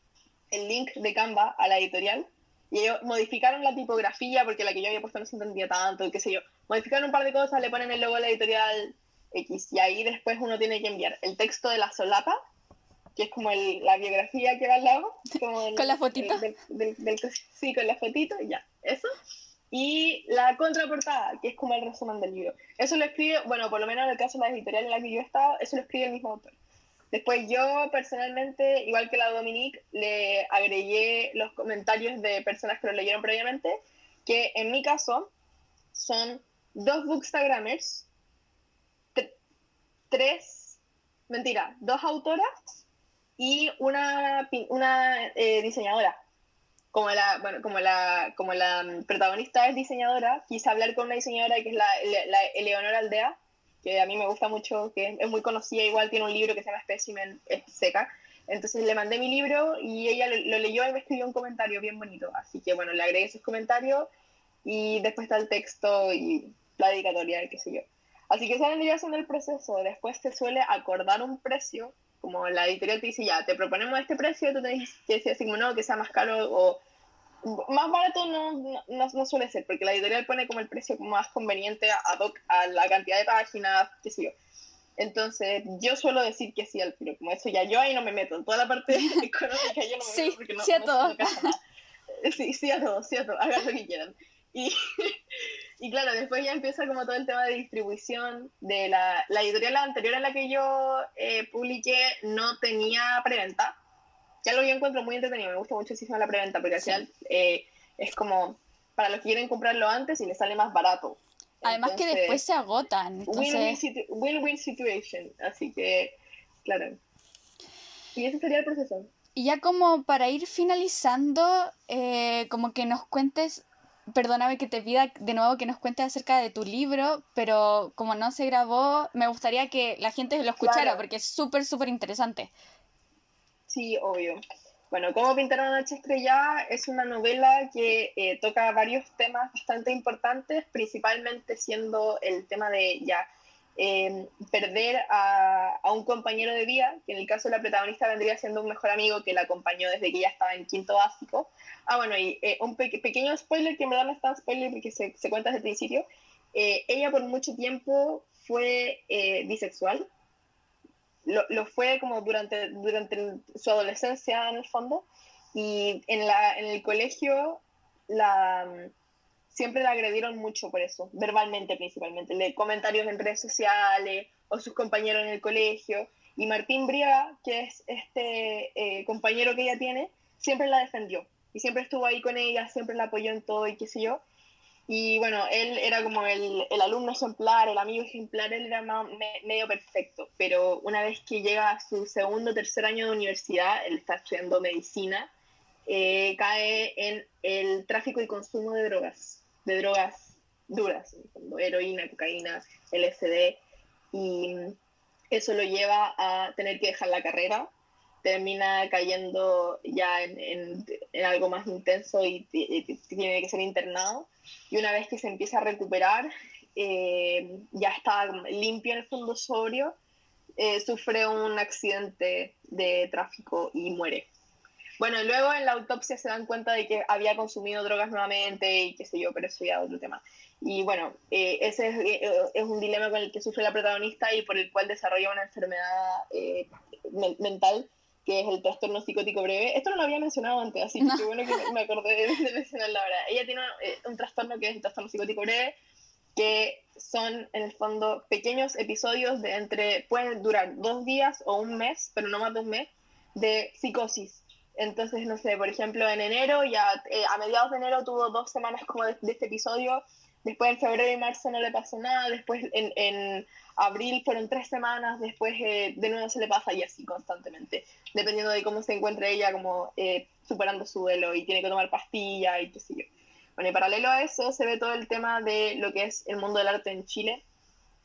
el link de Canva a la editorial y ellos modificaron la tipografía porque la que yo había puesto no se entendía tanto, qué sé yo, modificaron un par de cosas, le ponen el logo de la editorial X y ahí después uno tiene que enviar el texto de la solapa, que es como el, la biografía que va al lado, con la fotito. sí, con la fotito, ya, eso y la contraportada, que es como el resumen del libro. Eso lo escribe, bueno, por lo menos en el caso de la editorial en la que yo he estado, eso lo escribe el mismo autor. Después yo personalmente, igual que la Dominique, le agregué los comentarios de personas que lo leyeron previamente, que en mi caso son dos bookstagramers, tres, mentira, dos autoras y una, una eh, diseñadora como la, bueno, como la, como la protagonista es diseñadora, quise hablar con una diseñadora que es la, la, Eleonora Aldea, que a mí me gusta mucho, que es muy conocida, igual tiene un libro que se llama Specimen Seca. Entonces le mandé mi libro y ella lo, leyó y me escribió un comentario bien bonito. Así que bueno, le agregué esos comentarios y después está el texto y la dedicatoria, qué sé yo. Así que esa vendría haciendo el proceso. Después se suele acordar un precio como la editorial te dice, ya, te proponemos este precio, tú tenés que decir así como no, que sea más caro o más barato no, no, suele ser, porque la editorial pone como el precio más conveniente a, a la cantidad de páginas, qué sé yo. Entonces, yo suelo decir que sí al pero como eso ya yo ahí no me meto, en toda la parte económica yo no me meto porque no, sí a todo. sí, sí a todo, sí a todo, hagan lo que quieran. Y, y claro, después ya empieza como todo el tema de distribución de la, la editorial anterior en la que yo eh, publiqué no tenía preventa. Ya lo yo encuentro muy entretenido, me gusta muchísimo la preventa porque al final eh, es como para los que quieren comprarlo antes y les sale más barato. Además que después se agotan. Win-win situation, así que, claro. Y ese sería el proceso. Y ya como para ir finalizando, eh, como que nos cuentes perdóname que te pida de nuevo que nos cuentes acerca de tu libro, pero como no se grabó, me gustaría que la gente lo escuchara porque es súper, súper interesante. Sí, obvio. Bueno, Cómo pintar una noche estrellada es una novela que eh, toca varios temas bastante importantes, principalmente siendo el tema de ya eh, perder a, a, un compañero de vida, que en el caso de la protagonista vendría siendo un mejor amigo que la acompañó desde que ella estaba en quinto básico. Ah, bueno, y eh, un pequeño spoiler, que en verdad no es tan spoiler porque se, se cuenta desde el principio. Eh, ella por mucho tiempo fue bisexual. Lo, lo, fue como durante, durante su adolescencia en el fondo. Y en, la, en el colegio la siempre la agredieron mucho por eso, verbalmente principalmente, de comentarios en redes sociales o sus compañeros en el colegio. Y Martín Briaga, que es este eh, compañero que ella tiene, siempre la defendió y siempre estuvo ahí con ella, siempre la apoyó en todo y qué sé yo. Y bueno, él era como el, el alumno ejemplar, el amigo ejemplar, él era medio perfecto, pero una vez que llega a su segundo o tercer año de universidad, él está estudiando medicina, eh, cae en el tráfico y consumo de drogas, de drogas duras, heroína, cocaína, LSD, y eso lo lleva a tener que dejar la carrera termina cayendo ya en, algo más intenso y, tiene que ser internado. Y una vez que se empieza a recuperar, eh, ya está limpio en el fondo sobrio, eh, sufre un accidente de tráfico y muere. Bueno, luego en la autopsia se dan cuenta de que había consumido drogas nuevamente y qué sé yo, pero eso ya es otro tema. Y bueno, eh, ese es, un dilema con el que sufre la protagonista y por el cual desarrolla una enfermedad mental que es el trastorno psicótico breve. Esto no lo había mencionado antes, así que bueno que me acordé de, mencionarlo ahora. Ella tiene eh, un trastorno que es el trastorno psicótico breve, que son en el fondo pequeños episodios de entre, pueden durar dos días o un mes, pero no más de un mes, de psicosis. Entonces, no sé, por ejemplo, en enero, ya eh, a mediados de enero tuvo dos semanas como de, de, este episodio, después en febrero y marzo no le pasó nada, después en, en abril fueron tres semanas, después eh, de nuevo se le pasa y así constantemente, dependiendo de cómo se encuentre ella como eh, superando su duelo y tiene que tomar pastilla y qué sé yo. Bueno, y paralelo a eso se ve todo el tema de lo que es el mundo del arte en Chile.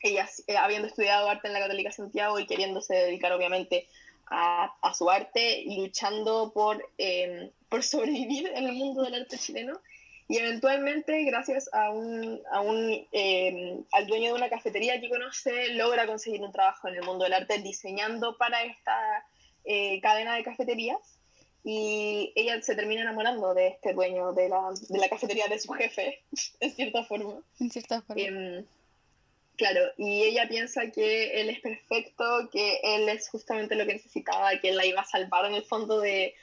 Ella, eh, habiendo estudiado arte en la Católica Santiago y queriéndose dedicar obviamente a, a su arte luchando por, por sobrevivir en el mundo del arte chileno, y eventualmente, gracias a un, a un em, al dueño de una cafetería que conoce, logra conseguir un trabajo en el mundo del arte diseñando para esta eh, cadena de cafeterías. Y ella se termina enamorando de este dueño de la, de la cafetería, de su jefe, en cierta forma. En cierta forma. Em, claro, y ella piensa que él es perfecto, que él es justamente lo que necesitaba, que él la iba a salvar en el fondo de,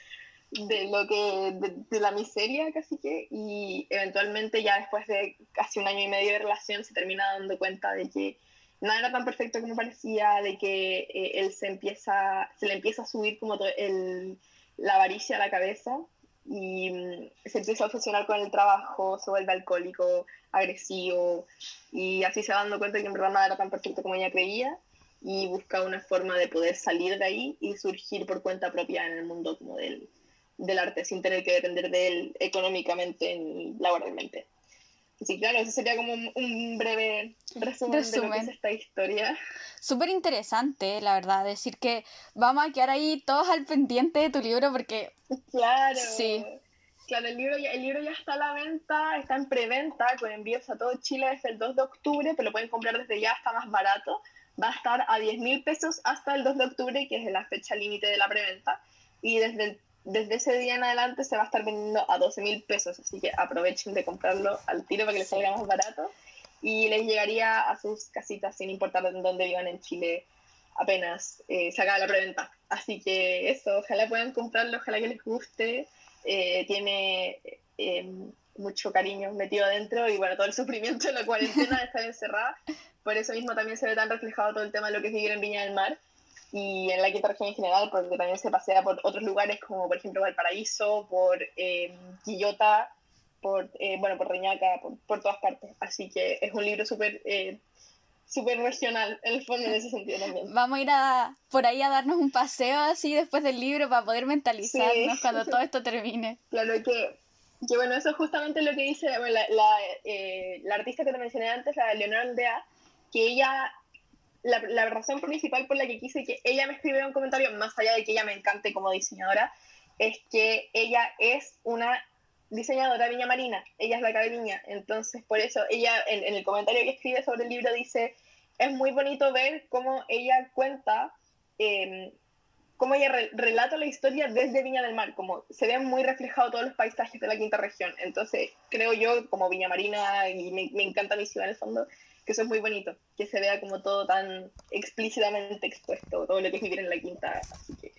de lo que de, la miseria casi que y eventualmente ya después de casi un año y medio de relación se termina dando cuenta de que no era tan perfecto como parecía de que eh, él se empieza se le empieza a subir como el, la avaricia a la cabeza y mm, se empieza a obsesionar con el trabajo se vuelve alcohólico agresivo y así se va dando cuenta que en verdad no era tan perfecto como ella creía y busca una forma de poder salir de ahí y surgir por cuenta propia en el mundo como del del arte sin tener que depender de él económicamente ni laboralmente. Sí, claro, eso sería como un, breve resumen, de lo que es esta historia. Súper interesante, la verdad. Decir que vamos a quedar ahí todos al pendiente de tu libro porque... Claro. Sí. Claro, el libro, ya, el libro ya está a la venta, está en preventa con envíos a todo Chile desde el 2 de octubre, pero lo pueden comprar desde ya, está más barato. Va a estar a 10 mil pesos hasta el 2 de octubre, que es la fecha límite de la preventa. Y desde el desde ese día en adelante se va a estar vendiendo a 12 mil pesos, así que aprovechen de comprarlo al tiro para que les salga más barato y les llegaría a sus casitas sin importar dónde vivan en Chile apenas eh, se acaba la preventa. Así que eso, ojalá puedan comprarlo, ojalá que les guste. Eh, tiene eh, mucho cariño metido adentro y bueno, todo el sufrimiento de la cuarentena de estar encerrada. Por eso mismo también se ve tan reflejado todo el tema de lo que es vivir en Viña del Mar y en la quinta región en general, porque también se pasea por otros lugares como por ejemplo Valparaíso, por eh, Quillota, por, eh, bueno, por Reñaca, por, todas partes. Así que es un libro súper eh, súper regional, en el fondo, en ese sentido también. Vamos a ir a, por ahí a darnos un paseo así después del libro para poder mentalizarnos cuando todo esto termine. Claro que, que, bueno, eso es justamente lo que dice la, la, eh, la artista que te mencioné antes, la Leonora Aldea, que ella la, razón principal por la que quise que ella me escribiera un comentario, más allá de que ella me encante como diseñadora, es que ella es una diseñadora viña marina, ella es la de Viña, entonces por eso ella en, el comentario que escribe sobre el libro dice, es muy bonito ver cómo ella cuenta, eh, cómo ella relata la historia desde Viña del Mar, como se ven muy reflejados todos los paisajes de la quinta región, entonces creo yo como Viña Marina, y me, me encanta mi ciudad en el fondo, que eso es muy bonito, que se vea como todo tan explícitamente expuesto, todo lo que es vivir en la quinta, así que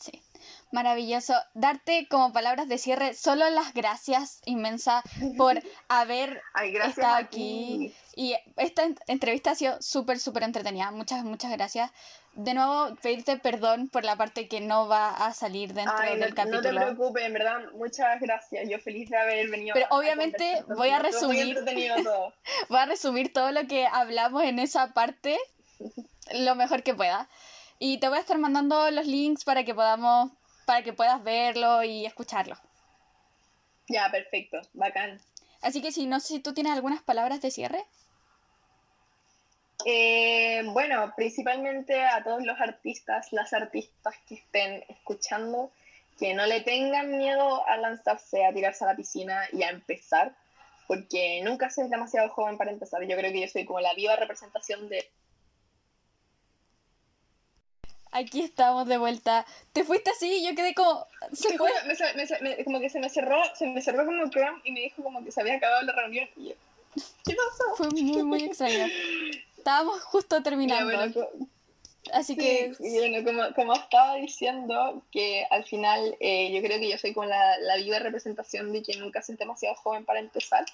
Sí. Maravilloso. Darte como palabras de cierre solo las gracias inmensa por haber Ay, estado aquí. Y esta en- entrevista ha sido súper, súper entretenida. Muchas, muchas gracias. De nuevo, pedirte perdón por la parte que no va a salir dentro Ay, no, del no te capítulo. preocupes, en verdad, muchas gracias. Yo feliz de haber venido. Pero a obviamente voy a resumir. todo. Voy a resumir todo lo que hablamos en esa parte lo mejor que pueda. Y te voy a estar mandando los links para que podamos, para que puedas verlo y escucharlo. Ya, perfecto, bacán. Así que si no sé si tú tienes algunas palabras de cierre. Eh, bueno, principalmente a todos los artistas, las artistas que estén escuchando, que no le tengan miedo a lanzarse, a tirarse a la piscina y a empezar, porque nunca se es demasiado joven para empezar. Yo creo que yo soy como la viva representación de... Aquí estamos de vuelta. Te fuiste así yo quedé como. Se fue. me como que se me cerró, se me cerró como Chrome y me dijo como que se había acabado la reunión y yo, ¿qué pasó? Fue muy, muy extraño. Estábamos justo terminando. bueno, co- así Sí, que. bueno, como, como estaba diciendo, que al final eh, yo creo que yo soy como la, la viva representación de que nunca es demasiado joven para empezar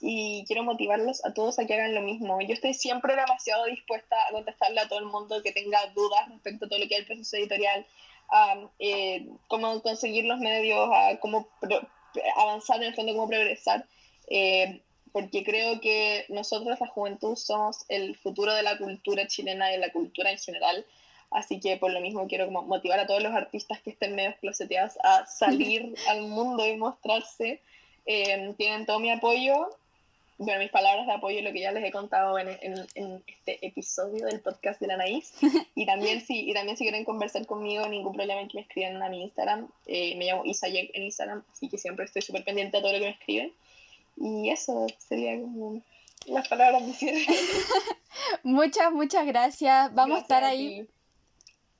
y quiero motivarlos a todos a que hagan lo mismo. Yo estoy siempre demasiado dispuesta a contestarle a todo el mundo que tenga dudas respecto a todo lo que es el proceso editorial, a eh, cómo conseguir los medios, a cómo avanzar en el fondo, cómo progresar. Eh, porque creo que nosotros, la juventud, somos el futuro de la cultura chilena y de la cultura en general. Así que por lo mismo quiero como motivar a todos los artistas que estén medio closeteados a salir al mundo y mostrarse. Eh, tienen todo mi apoyo. Bueno, mis palabras de apoyo, lo que ya les he contado en, en- en este episodio del podcast de la Naís. Y también, si, y también si quieren conversar conmigo, ningún problema en que me escriban a mi Instagram. Eh, me llamo Isayek en Instagram, así que siempre estoy súper pendiente a todo lo que me escriben. Y eso sería como las palabras de cierre. Muchas, muchas gracias. Vamos a estar ahí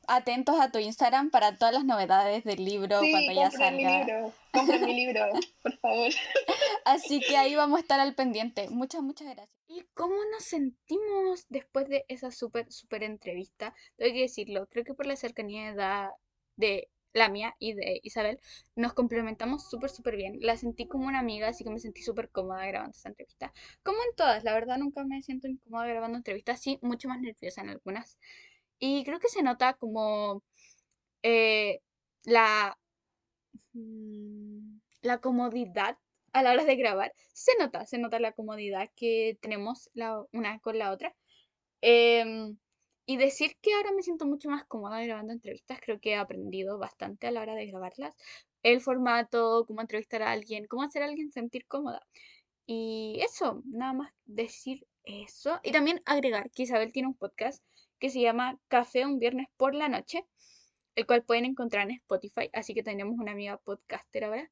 atentos a tu Instagram para todas las novedades del libro Sí, cuando ya compren mi salga. libro. Compren mi libro, por favor. Así que ahí vamos a estar al pendiente. Muchas, muchas gracias. ¿Y cómo nos sentimos después de esa súper, súper entrevista? Tengo que decirlo, creo que por la cercanía de edad de la mía y de Isabel, nos complementamos súper, súper bien. La sentí como una amiga, así que me sentí súper cómoda grabando esta entrevista. Como en todas, la verdad nunca me siento incómoda grabando entrevistas, sí, mucho más nerviosa en algunas. Y creo que se nota como eh, la, mm, la comodidad a la hora de grabar. Se nota, se nota la comodidad que tenemos la una con la otra. Em, y decir que ahora me siento mucho más cómoda grabando entrevistas, creo que he aprendido bastante a la hora de grabarlas. El formato, cómo entrevistar a alguien, cómo hacer a alguien sentir cómoda. Y eso, nada más decir eso. Y también agregar que Isabel tiene un podcast que se llama Café un viernes por la noche, el cual pueden encontrar en Spotify. Así que tenemos una amiga podcaster ahora.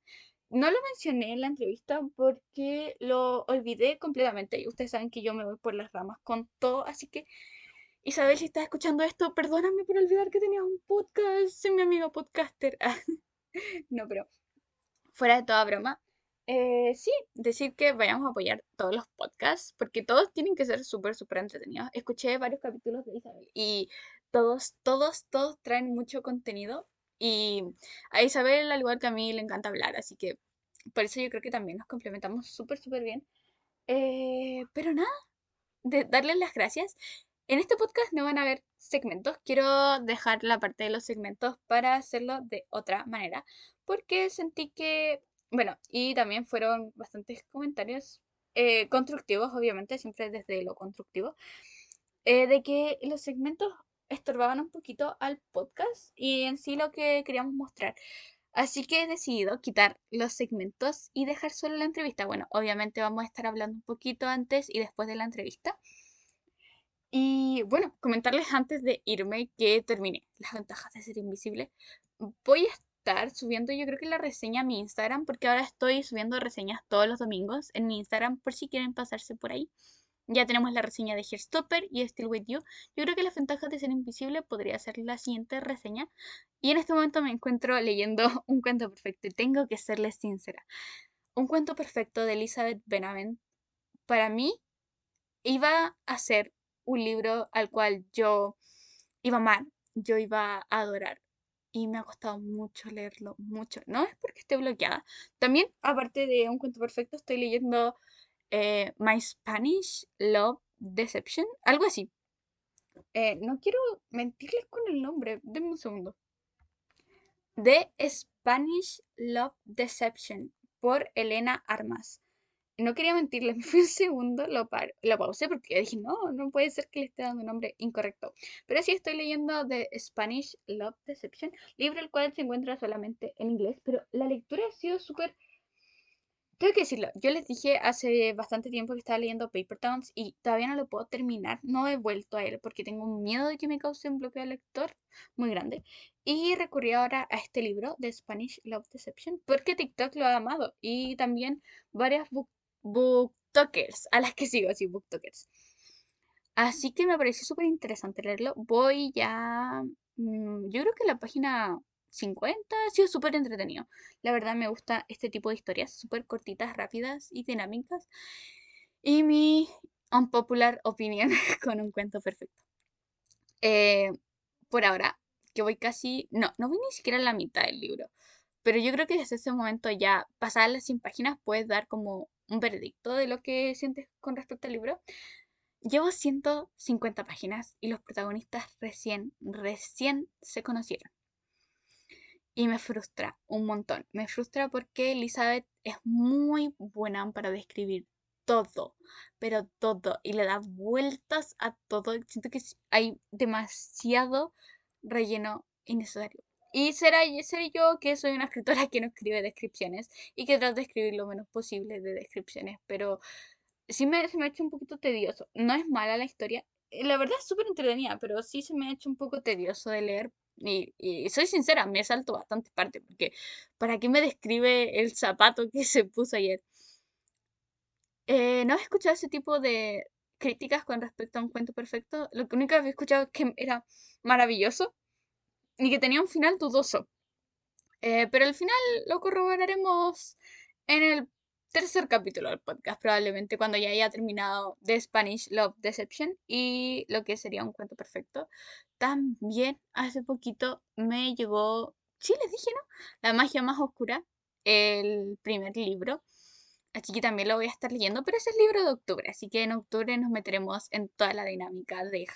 No lo mencioné en la entrevista porque lo olvidé completamente. Y ustedes saben que yo me voy por las ramas con todo. Así que, Isabel, si estás escuchando esto, perdóname por olvidar que tenías un podcast. Soy mi amiga podcaster. no, pero fuera de toda broma. eh, sí, decir que vayamos a apoyar todos los podcasts porque todos tienen que ser súper, súper entretenidos. Escuché varios capítulos de Isabel y todos, todos, todos traen mucho contenido. Y a Isabel, al igual que a mí, le encanta hablar, así que por eso yo creo que también nos complementamos súper, súper bien. Eh, pero nada, de darles las gracias. En este podcast no van a haber segmentos. Quiero dejar la parte de los segmentos para hacerlo de otra manera. Porque sentí que, bueno, y también fueron bastantes comentarios eh, constructivos, obviamente, siempre desde lo constructivo, eh, de que los segmentos estorbaban un poquito al podcast y en sí lo que queríamos mostrar. Así que he decidido quitar los segmentos y dejar solo la entrevista. Bueno, obviamente vamos a estar hablando un poquito antes y después de la entrevista. Y bueno, comentarles antes de irme que terminé las ventajas de ser invisible. Voy a estar subiendo yo creo que la reseña a mi Instagram porque ahora estoy subiendo reseñas todos los domingos en mi Instagram por si quieren pasarse por ahí. Ya tenemos la reseña de Hairstopper y Still With You. Yo creo que las ventajas de ser invisible podría ser la siguiente reseña. Y en este momento me encuentro leyendo un cuento perfecto y tengo que serles sincera. Un cuento perfecto de Elizabeth Benavent para mí iba a ser un libro al cual yo iba a amar, yo iba a adorar. y me ha costado mucho leerlo, mucho. No es porque esté bloqueada. También, aparte de Un cuento perfecto, estoy leyendo eh, My Spanish Love Deception, algo así. Eh, no quiero mentirles con el nombre, denme un segundo. The Spanish Love Deception por Elena Armas. No quería mentirles, me fui un segundo, lo, lo pausé porque dije, no, no puede ser que le esté dando un nombre incorrecto. Pero sí estoy leyendo The Spanish Love Deception, libro el cual se encuentra solamente en inglés, pero la lectura ha sido súper tengo que decirlo, yo les dije hace bastante tiempo que estaba leyendo Paper Towns y todavía no lo puedo terminar. No he vuelto a él porque tengo un miedo de que me cause un bloqueo de lector muy grande. Y recurrí ahora a este libro de Spanish Love Deception porque TikTok lo ha amado y también varias booktokers a las que sigo, así, booktokers. Así que me pareció súper interesante leerlo. Voy ya, mm, yo creo que la página 50, ha sido súper entretenido. La verdad me gusta este tipo de historias, súper cortitas, rápidas y dinámicas. Y mi unpopular opinion con un cuento perfecto. Eh, por ahora, que voy casi, no, no voy ni siquiera a la mitad del libro. Pero yo creo que desde ese momento ya, pasadas las 100 páginas, puedes dar como un veredicto de lo que sientes con respecto al libro. Llevo 150 páginas y los protagonistas recién, recién se conocieron y me frustra un montón. Me frustra porque Elizabeth es muy buena para describir todo, pero todo, y le da vueltas a todo. Siento que hay demasiado relleno innecesario. Y será, seré yo que soy una escritora que no escribe descripciones y que trata de escribir lo menos posible de descripciones, pero sí me, se me ha hecho un poquito tedioso. No es mala la historia, la verdad es súper entretenida, pero sí se me ha hecho un poco tedioso de leer y, soy sincera, me salto bastante parte, porque ¿para qué me describe el zapato que se puso ayer? Eh, no he escuchado ese tipo de críticas con respecto a un cuento perfecto. Lo único que había escuchado es que era maravilloso y que tenía un final dudoso. Eh, pero al final lo corroboraremos en el tercer capítulo del podcast, probablemente cuando ya haya terminado The Spanish Love Deception y lo que sería un cuento perfecto. También hace poquito me llegó, sí les dije, ¿no? La magia más oscura, el primer libro. Así que también lo voy a estar leyendo, pero ese es el libro de octubre, así que en octubre nos meteremos en toda la dinámica de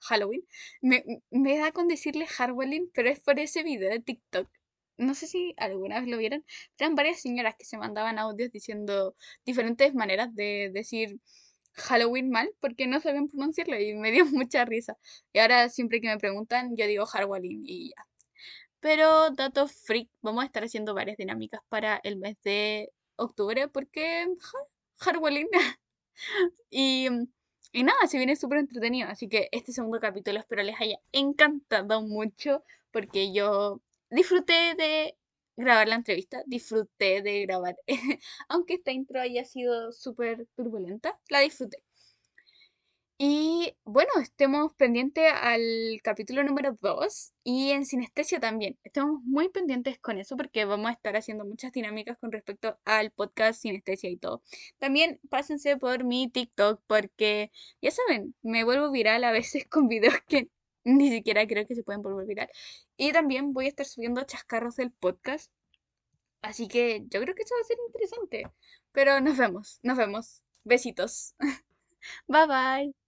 Halloween. Me, me da con decirle Halloween, pero es por ese video de TikTok no sé si alguna vez lo vieron, eran varias señoras que se mandaban audios diciendo diferentes maneras de decir Halloween mal porque no sabían pronunciarlo y me dio mucha risa. Y ahora siempre que me preguntan yo digo Halloween y ya. Pero datos freak, vamos a estar haciendo varias dinámicas para el mes de octubre porque Halloween. y, y nada, se viene súper entretenido. Así que este segundo capítulo espero les haya encantado mucho porque yo disfruté de grabar la entrevista, disfruté de grabar, aunque esta intro haya sido súper turbulenta, la disfruté. Y bueno, estemos pendientes al capítulo número 2 y en sinestesia también. Estamos muy pendientes con eso porque vamos a estar haciendo muchas dinámicas con respecto al podcast sinestesia y todo. También pásense por mi TikTok porque ya saben, me vuelvo viral a veces con videos que ni siquiera creo que se pueden volver viral. Y también voy a estar subiendo chascarros del podcast. Así que yo creo que eso va a ser interesante. Pero nos vemos, nos vemos. Besitos. bye bye.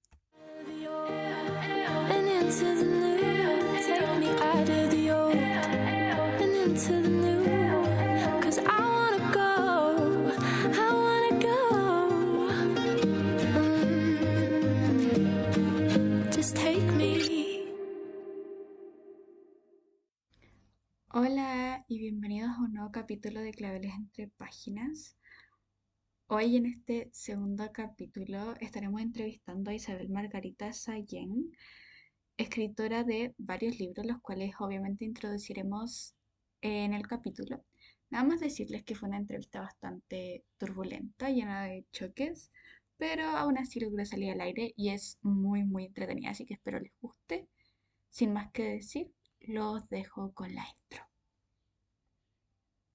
Hola y bienvenidos a un nuevo capítulo de Claveles entre Páginas. Hoy en este segundo capítulo estaremos entrevistando a Isabel Margarita Sayen, escritora de varios libros, los cuales obviamente introduciremos en el capítulo. Nada más decirles que fue una entrevista bastante turbulenta, llena de choques, pero aún así logró salir al aire y es muy muy entretenida, así que espero les guste. Sin más que decir, los dejo con la intro.